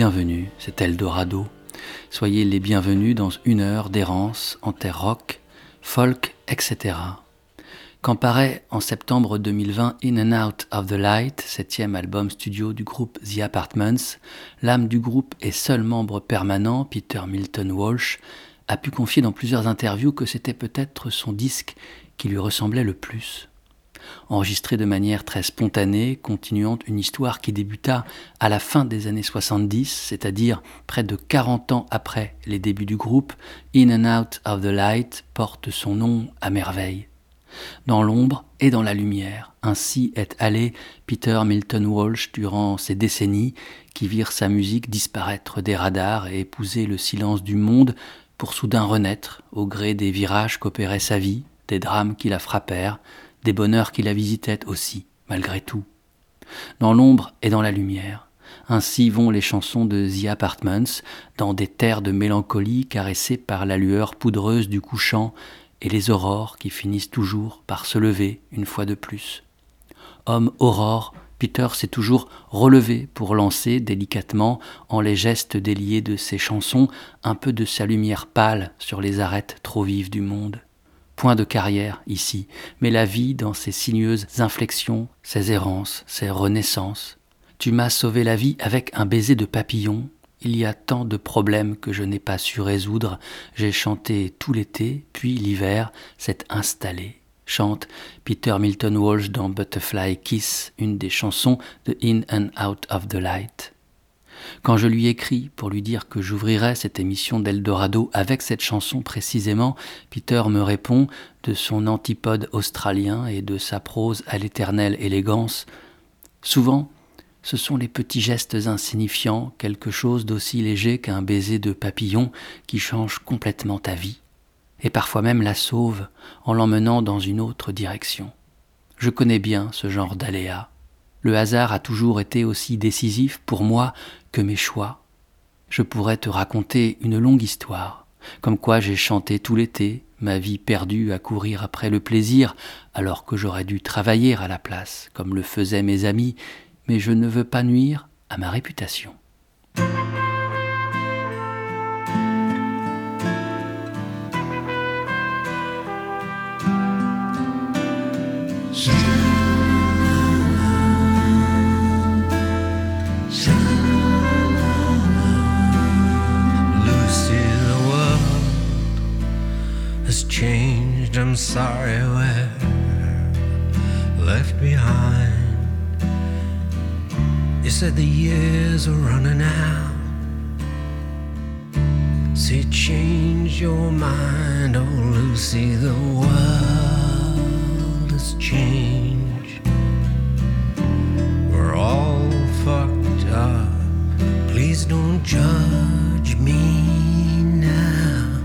Bienvenus, c'est Eldorado. Soyez les bienvenus dans une heure d'errance en terre rock, folk, etc. Quand paraît en septembre 2020 In and Out of the Light, septième album studio du groupe The Apartments, l'âme du groupe et seul membre permanent, Peter Milton Walsh, a pu confier dans plusieurs interviews que c'était peut-être son disque qui lui ressemblait le plus enregistré de manière très spontanée, continuant une histoire qui débuta à la fin des années 70, c'est-à-dire près de 40 ans après les débuts du groupe, In and Out of the Light porte son nom à merveille. Dans l'ombre et dans la lumière, ainsi est allé Peter Milton Walsh durant ces décennies qui virent sa musique disparaître des radars et épouser le silence du monde pour soudain renaître au gré des virages qu'opérait sa vie, des drames qui la frappèrent, des bonheurs qui la visitaient aussi, malgré tout. Dans l'ombre et dans la lumière, ainsi vont les chansons de The Apartments, dans des terres de mélancolie caressées par la lueur poudreuse du couchant et les aurores qui finissent toujours par se lever une fois de plus. Homme aurore, Peter s'est toujours relevé pour lancer délicatement, en les gestes déliés de ses chansons, un peu de sa lumière pâle sur les arêtes trop vives du monde point de carrière ici, mais la vie dans ses sinueuses inflexions, ses errances, ses renaissances. Tu m'as sauvé la vie avec un baiser de papillon. Il y a tant de problèmes que je n'ai pas su résoudre. J'ai chanté tout l'été, puis l'hiver s'est installé. Chante Peter Milton Walsh dans Butterfly Kiss, une des chansons de In and Out of the Light. Quand je lui écris pour lui dire que j'ouvrirai cette émission d'Eldorado avec cette chanson précisément, Peter me répond de son antipode australien et de sa prose à l'éternelle élégance. Souvent, ce sont les petits gestes insignifiants, quelque chose d'aussi léger qu'un baiser de papillon qui change complètement ta vie, et parfois même la sauve en l'emmenant dans une autre direction. Je connais bien ce genre d'aléas. Le hasard a toujours été aussi décisif pour moi que mes choix. Je pourrais te raconter une longue histoire, comme quoi j'ai chanté tout l'été, ma vie perdue à courir après le plaisir, alors que j'aurais dû travailler à la place, comme le faisaient mes amis, mais je ne veux pas nuire à ma réputation. I'm sorry we're left behind. You said the years are running out. See, change your mind, oh Lucy, the world has changed. We're all fucked up. Please don't judge me now.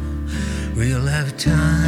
We'll have time.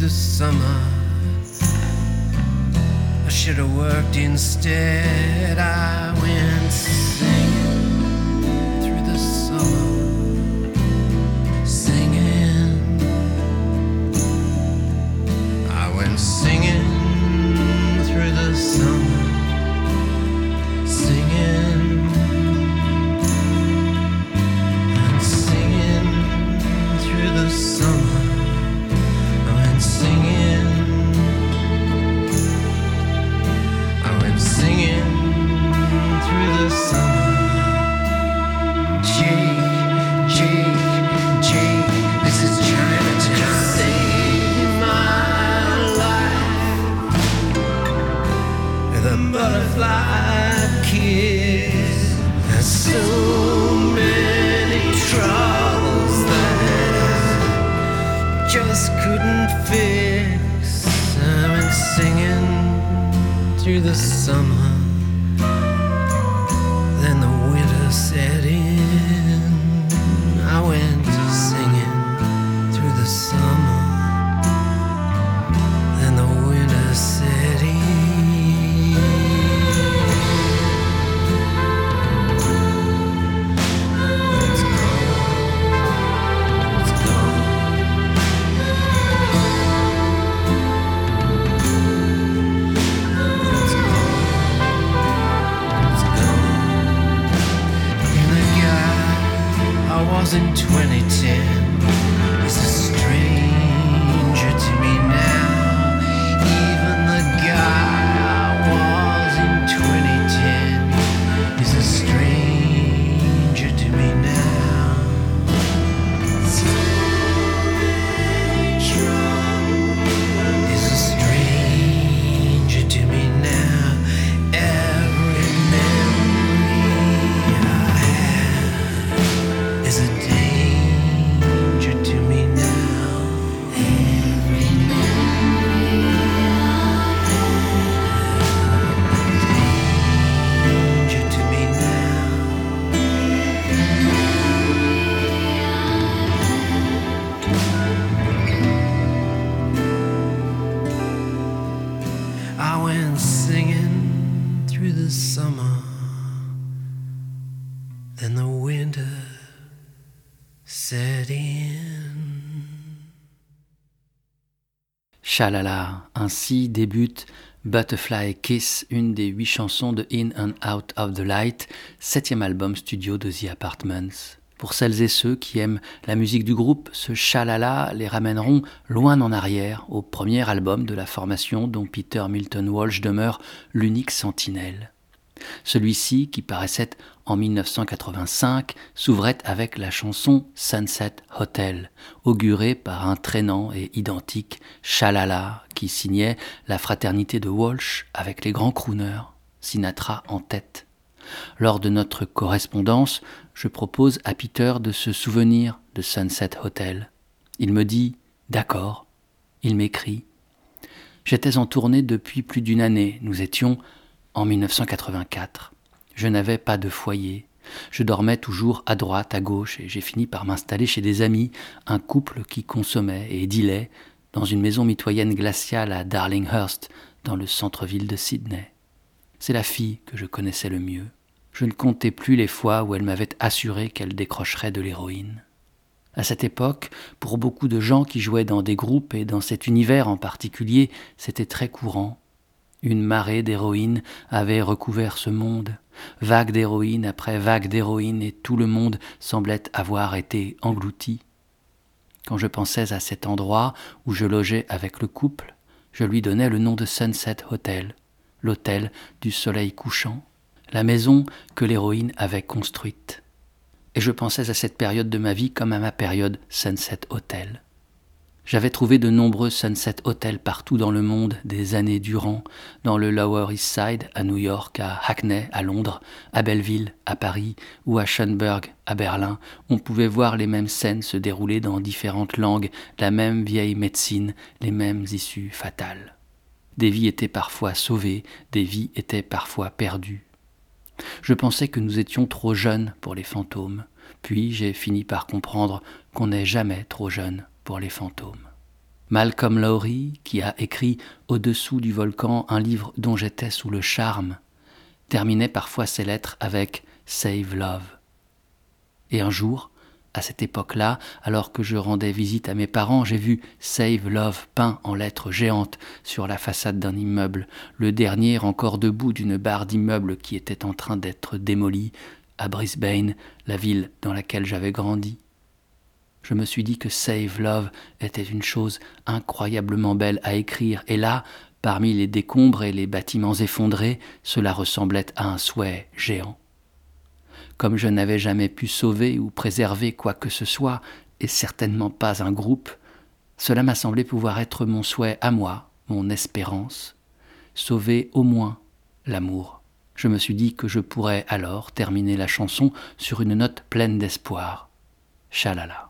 the summer. I should have worked instead. I went. Sick. Ainsi débute Butterfly Kiss, une des huit chansons de In and Out of the Light, septième album studio de The Apartments. Pour celles et ceux qui aiment la musique du groupe, ce chalala les ramèneront loin en arrière, au premier album de la formation dont Peter Milton Walsh demeure l'unique sentinelle. Celui-ci, qui paraissait en 1985, s'ouvrait avec la chanson Sunset Hotel, augurée par un traînant et identique Shalala qui signait la fraternité de Walsh avec les grands crooners, Sinatra en tête. Lors de notre correspondance, je propose à Peter de se souvenir de Sunset Hotel. Il me dit D'accord. Il m'écrit J'étais en tournée depuis plus d'une année. Nous étions en 1984. Je n'avais pas de foyer. Je dormais toujours à droite, à gauche, et j'ai fini par m'installer chez des amis, un couple qui consommait et dilait dans une maison mitoyenne glaciale à Darlinghurst, dans le centre-ville de Sydney. C'est la fille que je connaissais le mieux. Je ne comptais plus les fois où elle m'avait assuré qu'elle décrocherait de l'héroïne. À cette époque, pour beaucoup de gens qui jouaient dans des groupes et dans cet univers en particulier, c'était très courant. Une marée d'héroïnes avait recouvert ce monde, vague d'héroïnes après vague d'héroïnes, et tout le monde semblait avoir été englouti. Quand je pensais à cet endroit où je logeais avec le couple, je lui donnais le nom de Sunset Hotel, l'hôtel du soleil couchant, la maison que l'héroïne avait construite. Et je pensais à cette période de ma vie comme à ma période Sunset Hotel. J'avais trouvé de nombreux Sunset Hotels partout dans le monde des années durant, dans le Lower East Side, à New York, à Hackney, à Londres, à Belleville, à Paris ou à Schönberg, à Berlin. On pouvait voir les mêmes scènes se dérouler dans différentes langues, la même vieille médecine, les mêmes issues fatales. Des vies étaient parfois sauvées, des vies étaient parfois perdues. Je pensais que nous étions trop jeunes pour les fantômes, puis j'ai fini par comprendre qu'on n'est jamais trop jeune les fantômes. Malcolm Lowry, qui a écrit Au-dessous du volcan un livre dont j'étais sous le charme, terminait parfois ses lettres avec Save Love. Et un jour, à cette époque-là, alors que je rendais visite à mes parents, j'ai vu Save Love peint en lettres géantes sur la façade d'un immeuble, le dernier encore debout d'une barre d'immeubles qui était en train d'être démolie à Brisbane, la ville dans laquelle j'avais grandi je me suis dit que Save Love était une chose incroyablement belle à écrire, et là, Parmi les décombres et les bâtiments effondrés, cela ressemblait à un souhait géant. Comme je n'avais jamais pu sauver ou préserver quoi que ce soit, et certainement pas un groupe, cela m'a semblé pouvoir être mon souhait à moi, mon espérance, sauver au moins l'amour. Je me suis dit que je pourrais alors terminer la chanson sur une note pleine d'espoir. Chalala.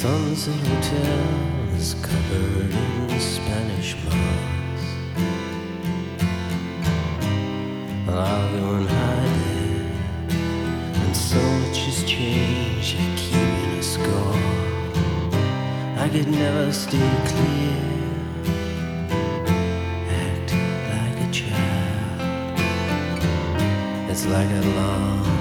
Sunset Hotel is covered in Spanish moss. I'll go and hide there, and so much has changed. I keep a score. I could never stay clear. Act like a child. It's like a long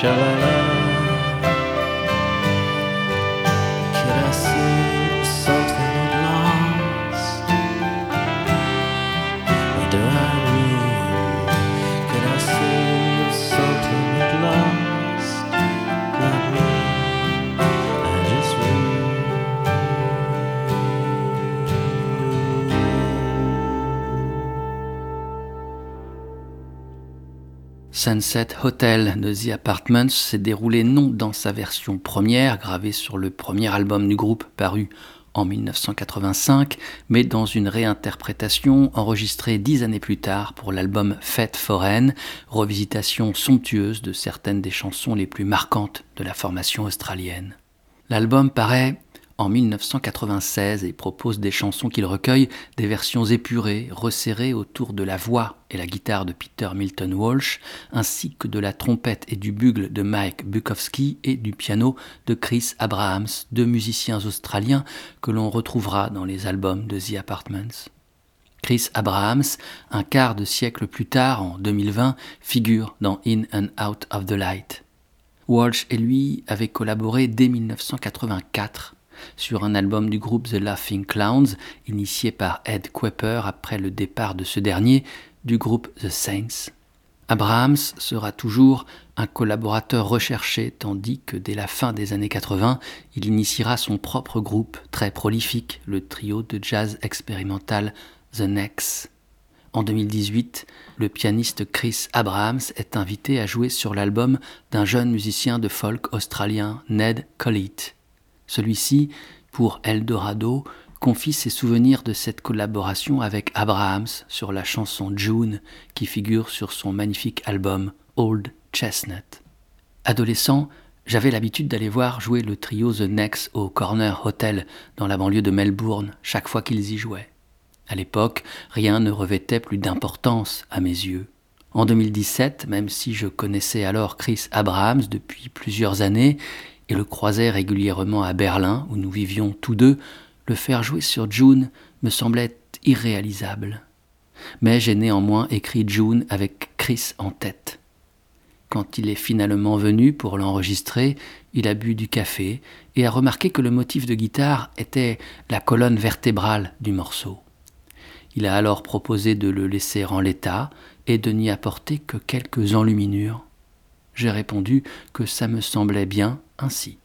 shall I Sunset Hotel de The Apartments s'est déroulé non dans sa version première, gravée sur le premier album du groupe paru en 1985, mais dans une réinterprétation enregistrée dix années plus tard pour l'album Fête foraine, revisitation somptueuse de certaines des chansons les plus marquantes de la formation australienne. L'album paraît en 1996 et propose des chansons qu'il recueille, des versions épurées, resserrées autour de la voix et la guitare de Peter Milton Walsh, ainsi que de la trompette et du bugle de Mike Bukowski et du piano de Chris Abrahams, deux musiciens australiens que l'on retrouvera dans les albums de The Apartments. Chris Abrahams, un quart de siècle plus tard, en 2020, figure dans In and Out of the Light. Walsh et lui avaient collaboré dès 1984 sur un album du groupe The Laughing Clowns, initié par Ed Kuepper après le départ de ce dernier du groupe The Saints. Abrahams sera toujours un collaborateur recherché, tandis que dès la fin des années 80, il initiera son propre groupe très prolifique, le trio de jazz expérimental The Next. En 2018, le pianiste Chris Abrahams est invité à jouer sur l'album d'un jeune musicien de folk australien, Ned Collett. Celui-ci, pour Eldorado, confie ses souvenirs de cette collaboration avec Abrahams sur la chanson June qui figure sur son magnifique album Old Chestnut. Adolescent, j'avais l'habitude d'aller voir jouer le trio The Next au Corner Hotel dans la banlieue de Melbourne chaque fois qu'ils y jouaient. À l'époque, rien ne revêtait plus d'importance à mes yeux. En 2017, même si je connaissais alors Chris Abrahams depuis plusieurs années et le croisais régulièrement à Berlin où nous vivions tous deux, le faire jouer sur June me semblait irréalisable. Mais j'ai néanmoins écrit June avec Chris en tête. Quand il est finalement venu pour l'enregistrer, il a bu du café et a remarqué que le motif de guitare était la colonne vertébrale du morceau. Il a alors proposé de le laisser en l'état et de n'y apporter que quelques enluminures. J'ai répondu que ça me semblait bien ainsi.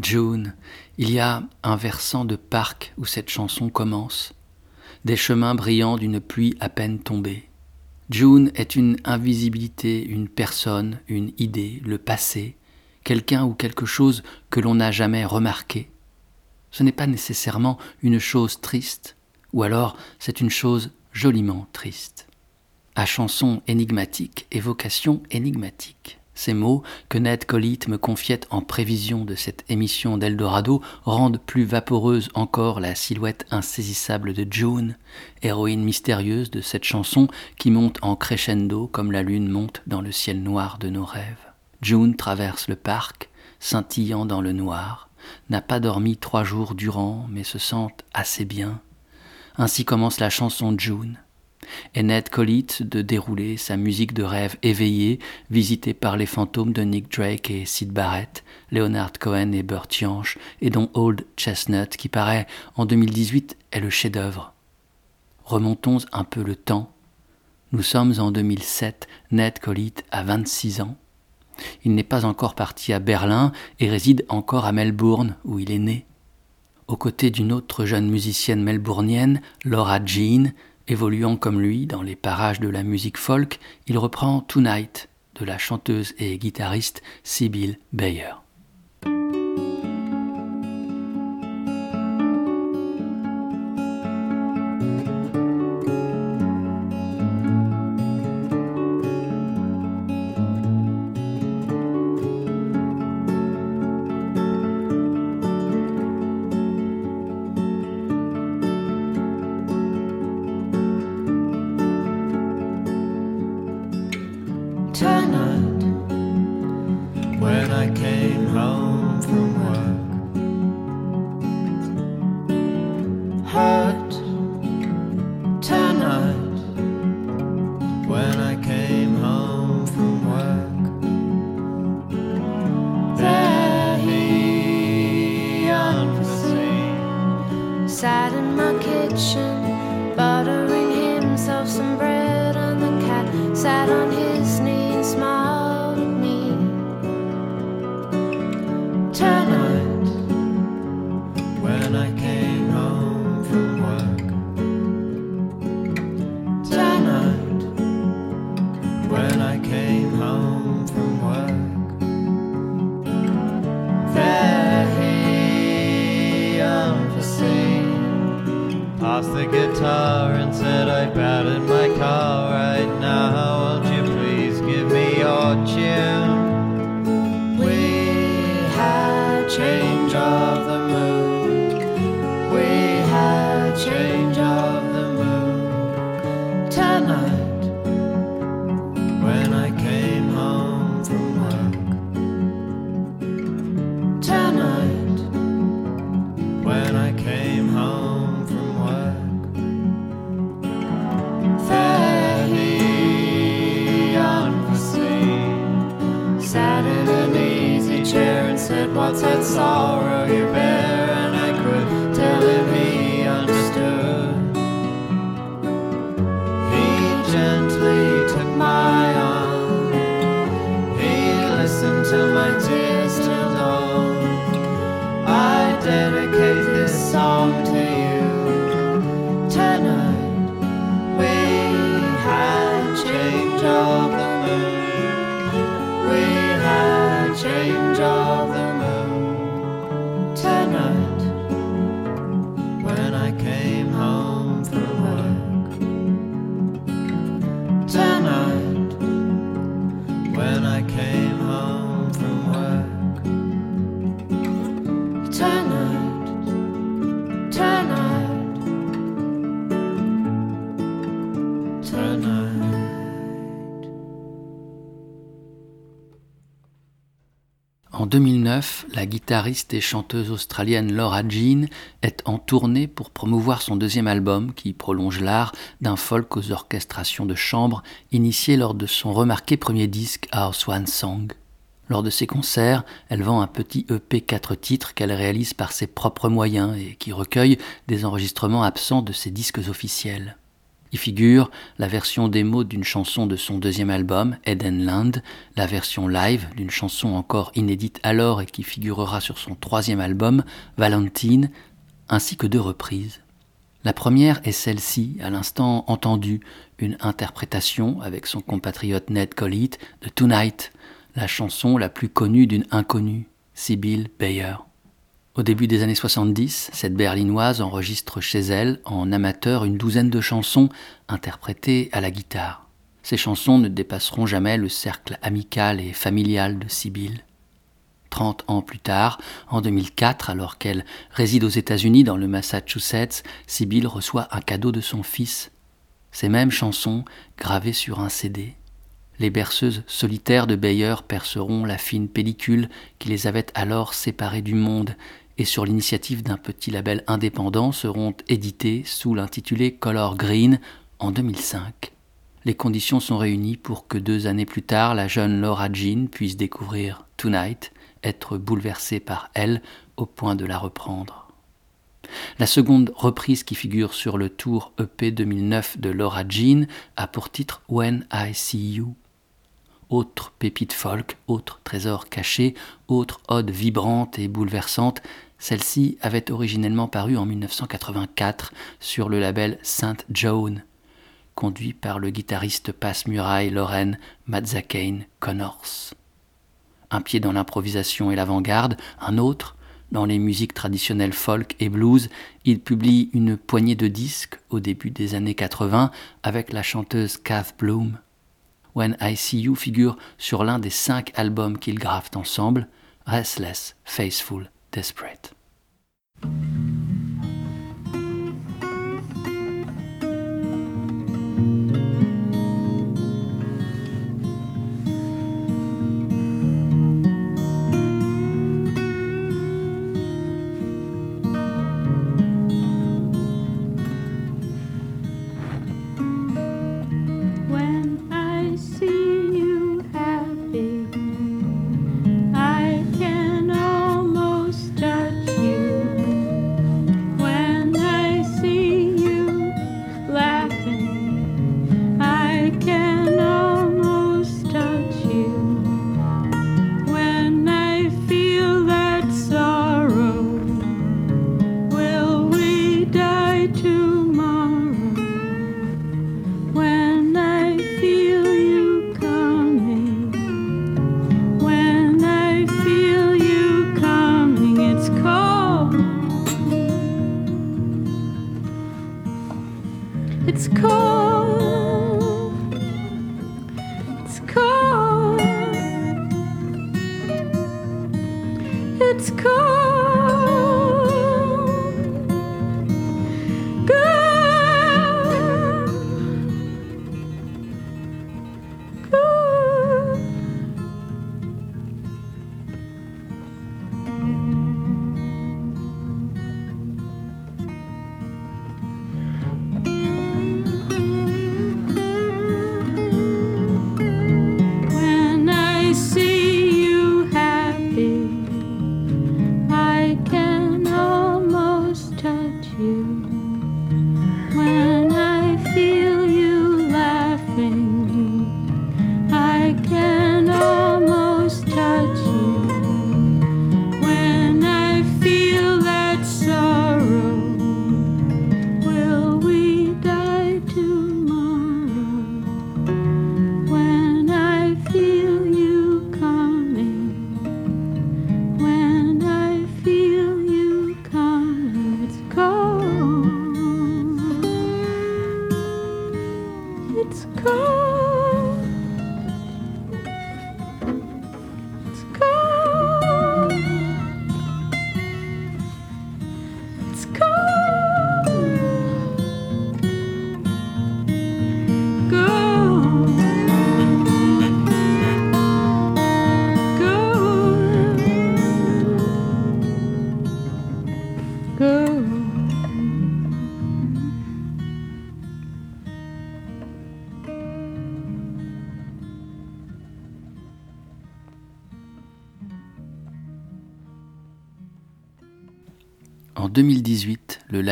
June, il y a un versant de parc où cette chanson commence, des chemins brillants d'une pluie à peine tombée. June est une invisibilité, une personne, une idée, le passé, quelqu'un ou quelque chose que l'on n'a jamais remarqué. Ce n'est pas nécessairement une chose triste, ou alors c'est une chose joliment triste. À chanson énigmatique, évocation énigmatique. Ces mots que Ned Colite me confiait en prévision de cette émission d'Eldorado rendent plus vaporeuse encore la silhouette insaisissable de June, héroïne mystérieuse de cette chanson qui monte en crescendo comme la lune monte dans le ciel noir de nos rêves. June traverse le parc, scintillant dans le noir, n'a pas dormi trois jours durant, mais se sent assez bien. Ainsi commence la chanson June et Ned Colite de dérouler sa musique de rêve éveillée, visitée par les fantômes de Nick Drake et Sid Barrett, Leonard Cohen et Burt Jansch, et dont Old Chestnut, qui paraît en 2018, est le chef-d'œuvre. Remontons un peu le temps. Nous sommes en 2007, Ned Colite a 26 ans. Il n'est pas encore parti à Berlin et réside encore à Melbourne, où il est né. Aux côtés d'une autre jeune musicienne melbournienne, Laura Jean, Évoluant comme lui dans les parages de la musique folk, il reprend Tonight de la chanteuse et guitariste Sibyl Bayer. When I la guitariste et chanteuse australienne Laura Jean est en tournée pour promouvoir son deuxième album qui prolonge l'art d'un folk aux orchestrations de chambre initié lors de son remarqué premier disque Our Swan Song. Lors de ses concerts, elle vend un petit EP 4 titres qu'elle réalise par ses propres moyens et qui recueille des enregistrements absents de ses disques officiels. Y figure la version démo d'une chanson de son deuxième album, Eden Land, la version live d'une chanson encore inédite alors et qui figurera sur son troisième album, Valentine, ainsi que deux reprises. La première est celle-ci, à l'instant entendue, une interprétation avec son compatriote Ned Collett de Tonight, la chanson la plus connue d'une inconnue, Sibyl Bayer. Au début des années 70, cette berlinoise enregistre chez elle, en amateur, une douzaine de chansons interprétées à la guitare. Ces chansons ne dépasseront jamais le cercle amical et familial de Sibyl. Trente ans plus tard, en 2004, alors qu'elle réside aux États-Unis dans le Massachusetts, Sibyl reçoit un cadeau de son fils. Ces mêmes chansons gravées sur un CD. Les berceuses solitaires de Bayer perceront la fine pellicule qui les avait alors séparées du monde et sur l'initiative d'un petit label indépendant seront édités sous l'intitulé Color Green en 2005. Les conditions sont réunies pour que deux années plus tard, la jeune Laura Jean puisse découvrir Tonight, être bouleversée par elle au point de la reprendre. La seconde reprise qui figure sur le tour EP 2009 de Laura Jean a pour titre When I See You. Autre pépite folk, autre trésor caché, autre ode vibrante et bouleversante, celle-ci avait originellement paru en 1984 sur le label Saint John, conduit par le guitariste passe muraille Lorraine Mazzacane Connors. Un pied dans l'improvisation et l'avant-garde, un autre dans les musiques traditionnelles folk et blues, il publie une poignée de disques au début des années 80 avec la chanteuse Kath Bloom. When I See You figure sur l'un des cinq albums qu'ils gravent ensemble, Restless, Faithful, Desperate.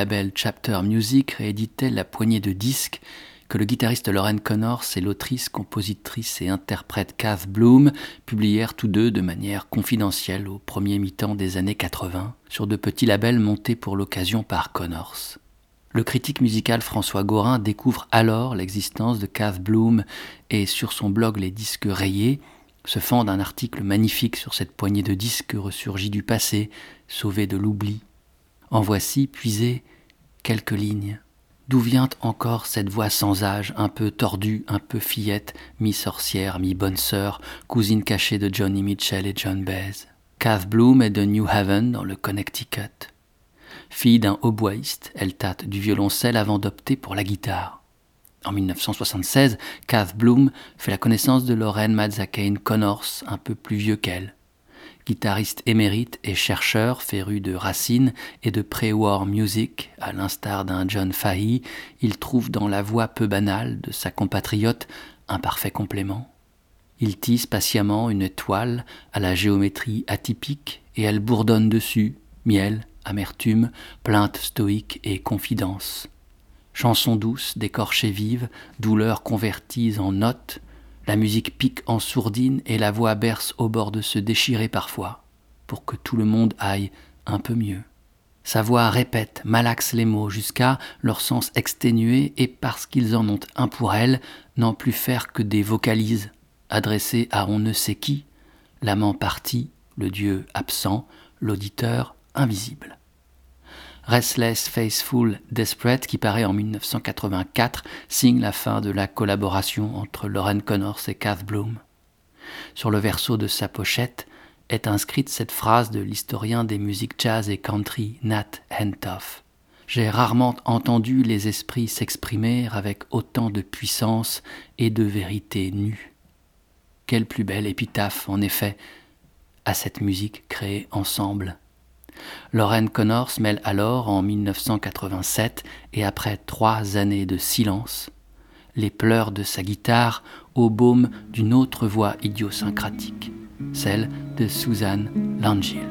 Label Chapter Music rééditait la poignée de disques que le guitariste Lauren Connors et l'autrice, compositrice et interprète Kath Bloom publièrent tous deux de manière confidentielle au premier mi-temps des années 80 sur de petits labels montés pour l'occasion par Connors. Le critique musical François Gorin découvre alors l'existence de Kath Bloom et sur son blog Les disques rayés se fend d'un article magnifique sur cette poignée de disques ressurgis du passé, sauvés de l'oubli. En voici puisé quelques lignes. D'où vient encore cette voix sans âge, un peu tordue, un peu fillette, mi-sorcière, mi-bonne sœur, cousine cachée de Johnny Mitchell et John Baez Kath Bloom est de New Haven, dans le Connecticut. Fille d'un hautboïste, elle tâte du violoncelle avant d'opter pour la guitare. En 1976, Kath Bloom fait la connaissance de Lorraine Mazzacane Connors, un peu plus vieux qu'elle. Guitariste émérite et chercheur féru de racines et de pré-war music, à l'instar d'un John Fahey, il trouve dans la voix peu banale de sa compatriote un parfait complément. Il tisse patiemment une toile à la géométrie atypique et elle bourdonne dessus, miel, amertume, plainte stoïque et confidence. Chansons douces, décorchées vives, douleurs converties en notes, la musique pique en sourdine et la voix berce au bord de se déchirer parfois, pour que tout le monde aille un peu mieux. Sa voix répète, malaxe les mots jusqu'à leur sens exténué et parce qu'ils en ont un pour elle, n'en plus faire que des vocalises, adressées à on ne sait qui, l'amant parti, le dieu absent, l'auditeur invisible. Restless, Faithful, Desperate, qui paraît en 1984, signe la fin de la collaboration entre Lauren Connors et Kath Bloom. Sur le verso de sa pochette est inscrite cette phrase de l'historien des musiques jazz et country Nat Hentoff. J'ai rarement entendu les esprits s'exprimer avec autant de puissance et de vérité nue. Quelle plus belle épitaphe, en effet, à cette musique créée ensemble Lorraine Connors mêle alors, en 1987, et après trois années de silence, les pleurs de sa guitare au baume d'une autre voix idiosyncratique, celle de Suzanne Langille.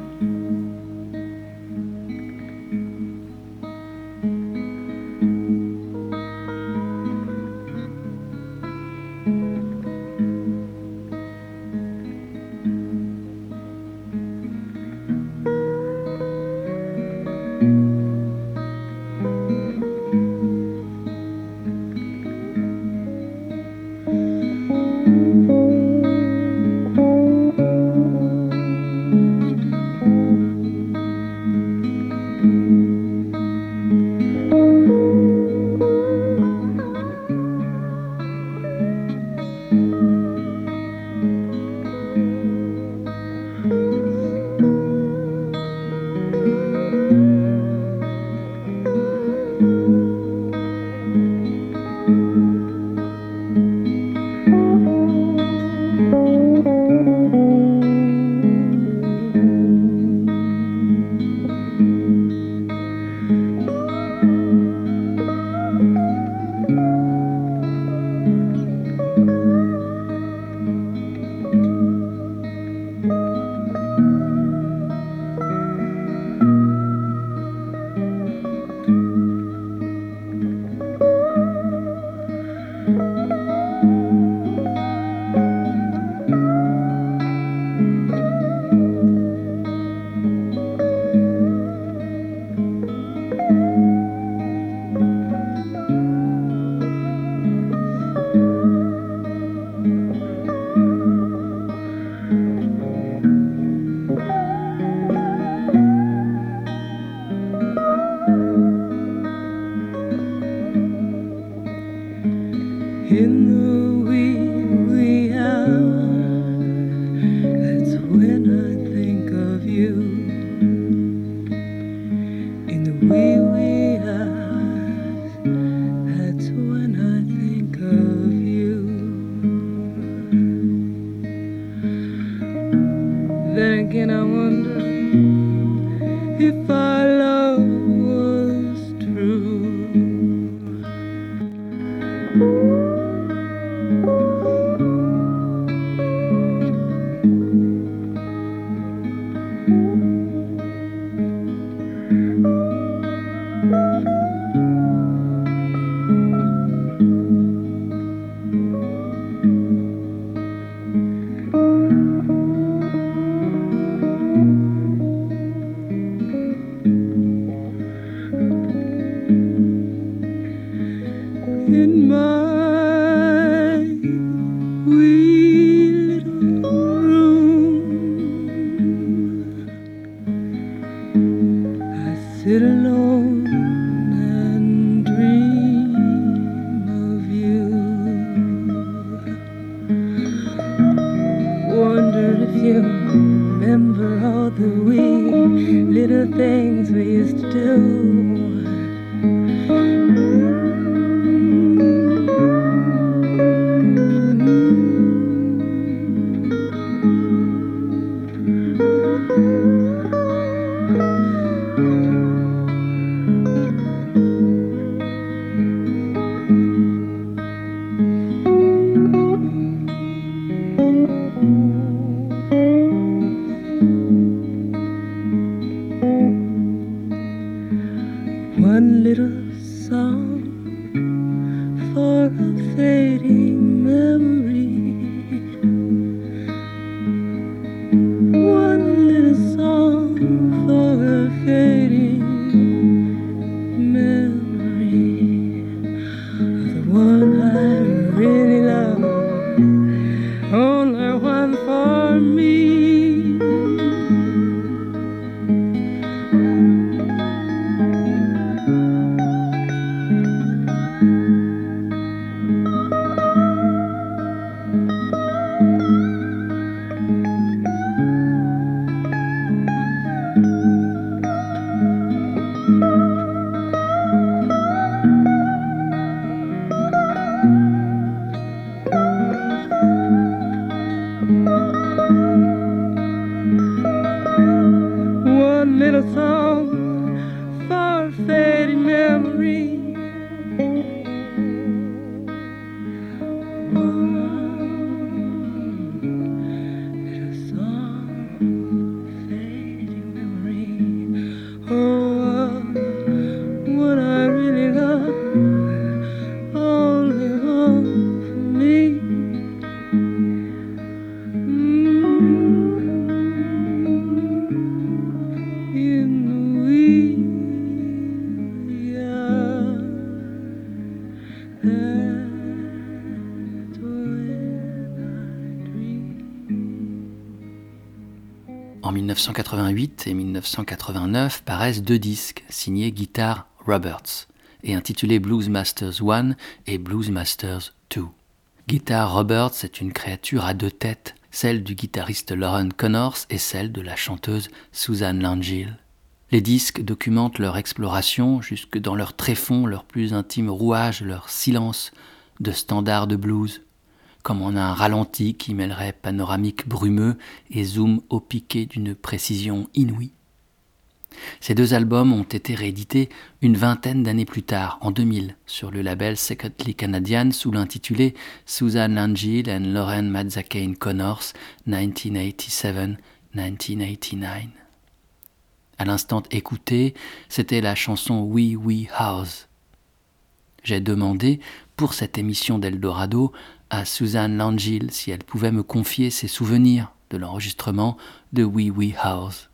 birthday. 1988 et 1989 paraissent deux disques signés Guitar Roberts et intitulés Blues Masters 1 et Blues Masters 2. Guitar Roberts est une créature à deux têtes, celle du guitariste Lauren Connors et celle de la chanteuse Susan Langille. Les disques documentent leur exploration jusque dans leur tréfonds, leur plus intime rouage, leur silence de standards de blues comme en un ralenti qui mêlerait panoramique brumeux et zoom au piqué d'une précision inouïe. Ces deux albums ont été réédités une vingtaine d'années plus tard, en 2000, sur le label Secondly Canadian sous l'intitulé Susan Langille and Lauren Mazzacane Connors 1987-1989. À l'instant écouté, c'était la chanson We We House. J'ai demandé, pour cette émission d'Eldorado, à Suzanne Langille si elle pouvait me confier ses souvenirs de l'enregistrement de Wee Wee House.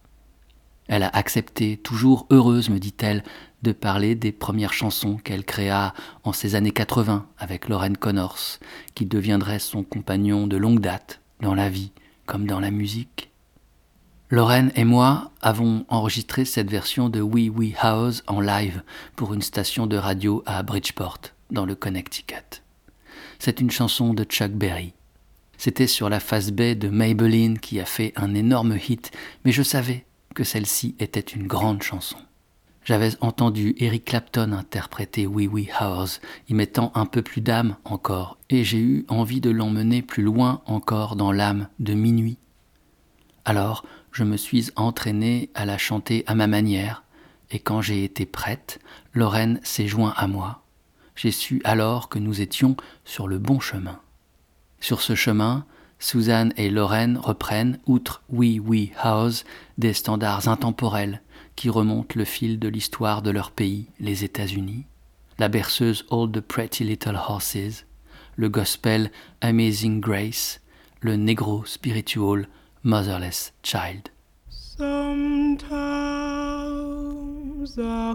Elle a accepté, toujours heureuse, me dit-elle, de parler des premières chansons qu'elle créa en ces années 80 avec Lorraine Connors, qui deviendrait son compagnon de longue date, dans la vie comme dans la musique. Lorraine et moi avons enregistré cette version de Wee Wee House en live pour une station de radio à Bridgeport, dans le Connecticut. C'est une chanson de Chuck Berry. C'était sur la face B de Maybelline qui a fait un énorme hit, mais je savais que celle-ci était une grande chanson. J'avais entendu Eric Clapton interpréter Wee Wee House, y mettant un peu plus d'âme encore, et j'ai eu envie de l'emmener plus loin encore dans l'âme de minuit. Alors, je me suis entraîné à la chanter à ma manière, et quand j'ai été prête, Lorraine s'est joint à moi j'ai su alors que nous étions sur le bon chemin. Sur ce chemin, Suzanne et Lorraine reprennent, outre We We House, des standards intemporels qui remontent le fil de l'histoire de leur pays, les États-Unis, la berceuse All the Pretty Little Horses, le gospel Amazing Grace, le negro spiritual Motherless Child. Sometimes I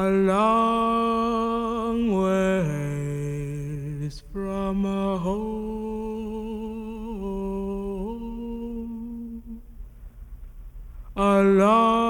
A long ways from home. A long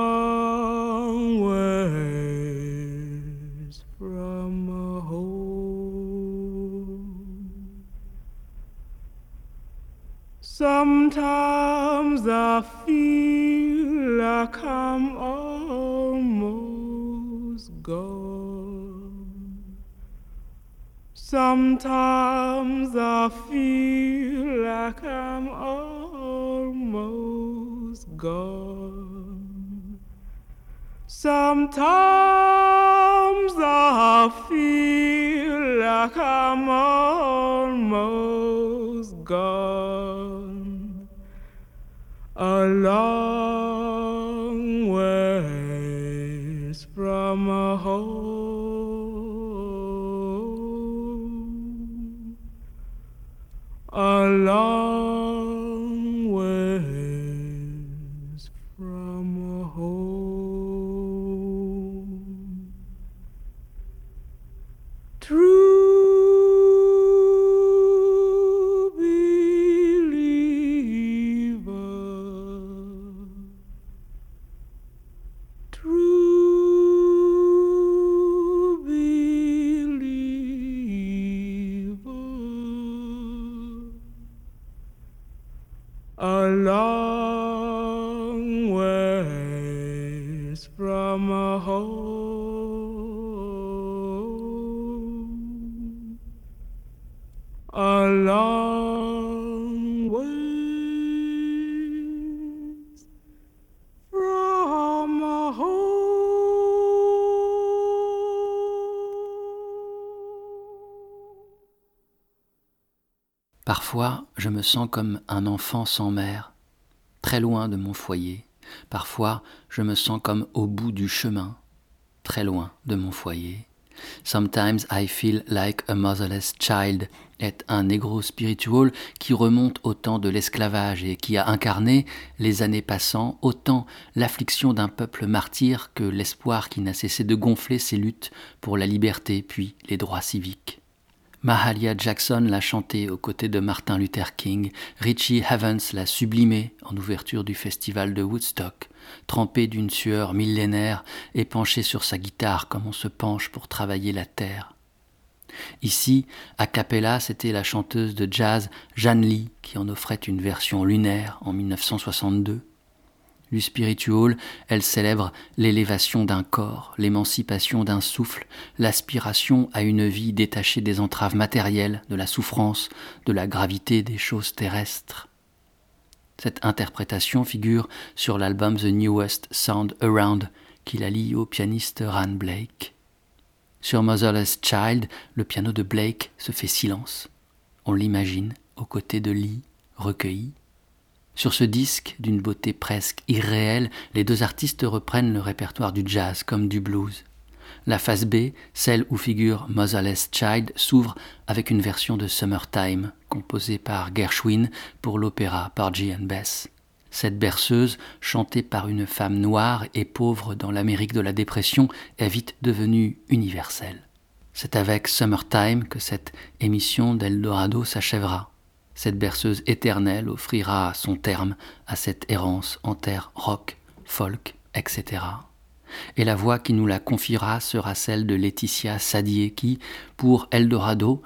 Sometimes I feel like I'm almost gone. Sometimes I feel like I'm almost gone. Je me sens comme un enfant sans mère, très loin de mon foyer. Parfois, je me sens comme au bout du chemin, très loin de mon foyer. Sometimes I feel like a motherless child est un négro spiritual qui remonte au temps de l'esclavage et qui a incarné, les années passant, autant l'affliction d'un peuple martyr que l'espoir qui n'a cessé de gonfler ses luttes pour la liberté puis les droits civiques. Mahalia Jackson l'a chanté aux côtés de Martin Luther King, Richie Havens l'a sublimé en ouverture du festival de Woodstock, trempé d'une sueur millénaire et penché sur sa guitare comme on se penche pour travailler la terre. Ici, a cappella, c'était la chanteuse de jazz Jeanne Lee qui en offrait une version lunaire en 1962. Du spiritual, elle célèbre l'élévation d'un corps, l'émancipation d'un souffle, l'aspiration à une vie détachée des entraves matérielles, de la souffrance, de la gravité des choses terrestres. Cette interprétation figure sur l'album The Newest Sound Around qui la lie au pianiste Ran Blake. Sur Motherless Child, le piano de Blake se fait silence. On l'imagine aux côtés de Lee, recueilli. Sur ce disque, d'une beauté presque irréelle, les deux artistes reprennent le répertoire du jazz comme du blues. La phase B, celle où figure Motherless Child, s'ouvre avec une version de Summertime, composée par Gershwin pour l'opéra par G.N. Bess. Cette berceuse, chantée par une femme noire et pauvre dans l'Amérique de la dépression, est vite devenue universelle. C'est avec Summertime que cette émission d'Eldorado s'achèvera. Cette berceuse éternelle offrira son terme à cette errance en terre rock, folk, etc. Et la voix qui nous la confiera sera celle de Laetitia Sadier qui, pour Eldorado,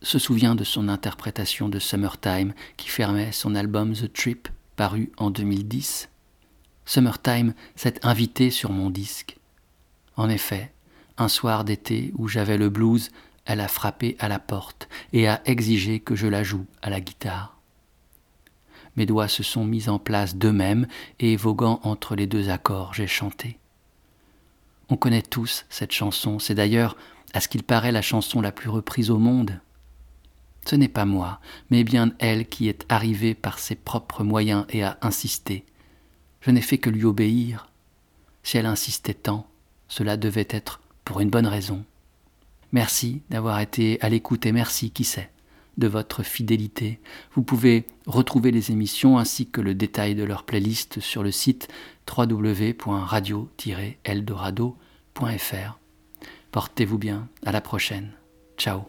se souvient de son interprétation de Summertime qui fermait son album The Trip paru en 2010. Summertime s'est invité sur mon disque. En effet, un soir d'été où j'avais le blues, elle a frappé à la porte et a exigé que je la joue à la guitare. Mes doigts se sont mis en place d'eux-mêmes et voguant entre les deux accords, j'ai chanté. On connaît tous cette chanson, c'est d'ailleurs, à ce qu'il paraît, la chanson la plus reprise au monde. Ce n'est pas moi, mais bien elle qui est arrivée par ses propres moyens et a insisté. Je n'ai fait que lui obéir. Si elle insistait tant, cela devait être pour une bonne raison. Merci d'avoir été à l'écoute et merci, qui sait, de votre fidélité. Vous pouvez retrouver les émissions ainsi que le détail de leur playlist sur le site www.radio-eldorado.fr. Portez-vous bien, à la prochaine. Ciao.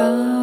sun.